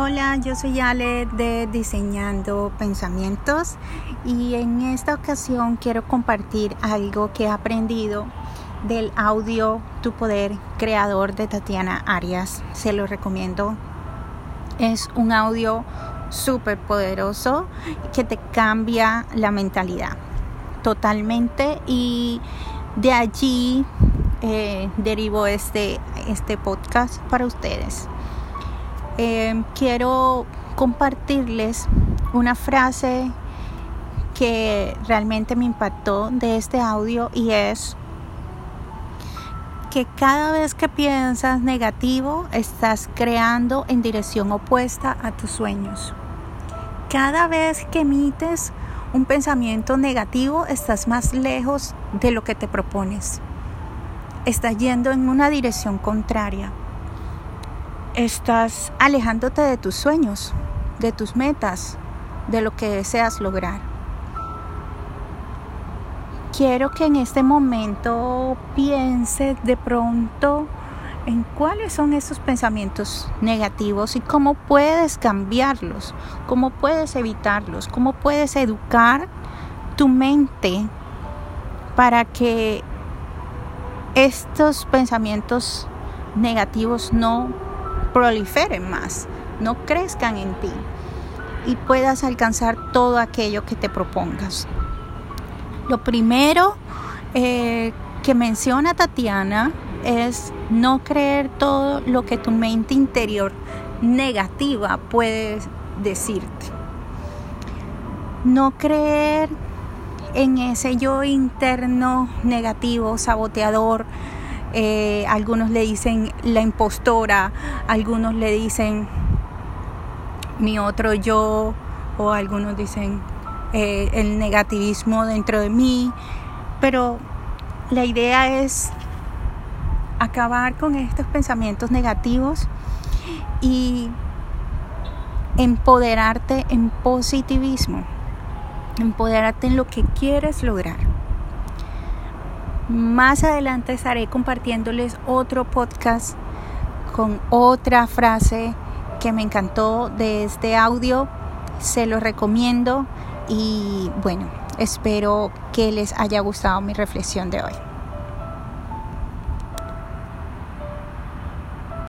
Hola, yo soy Ale de Diseñando Pensamientos y en esta ocasión quiero compartir algo que he aprendido del audio Tu Poder Creador de Tatiana Arias. Se lo recomiendo. Es un audio súper poderoso que te cambia la mentalidad totalmente y de allí eh, derivo este, este podcast para ustedes. Em, quiero compartirles una frase que realmente me impactó de este audio y es que cada vez que piensas negativo estás creando en dirección opuesta a tus sueños. Cada vez que emites un pensamiento negativo estás más lejos de lo que te propones. Estás yendo en una dirección contraria estás alejándote de tus sueños, de tus metas, de lo que deseas lograr. Quiero que en este momento pienses de pronto en cuáles son esos pensamientos negativos y cómo puedes cambiarlos, cómo puedes evitarlos, cómo puedes educar tu mente para que estos pensamientos negativos no proliferen más, no crezcan en ti y puedas alcanzar todo aquello que te propongas. Lo primero eh, que menciona Tatiana es no creer todo lo que tu mente interior negativa puede decirte. No creer en ese yo interno negativo, saboteador, eh, algunos le dicen la impostora, algunos le dicen mi otro yo, o algunos dicen eh, el negativismo dentro de mí, pero la idea es acabar con estos pensamientos negativos y empoderarte en positivismo, empoderarte en lo que quieres lograr. Más adelante estaré compartiéndoles otro podcast con otra frase que me encantó de este audio. Se lo recomiendo y bueno, espero que les haya gustado mi reflexión de hoy.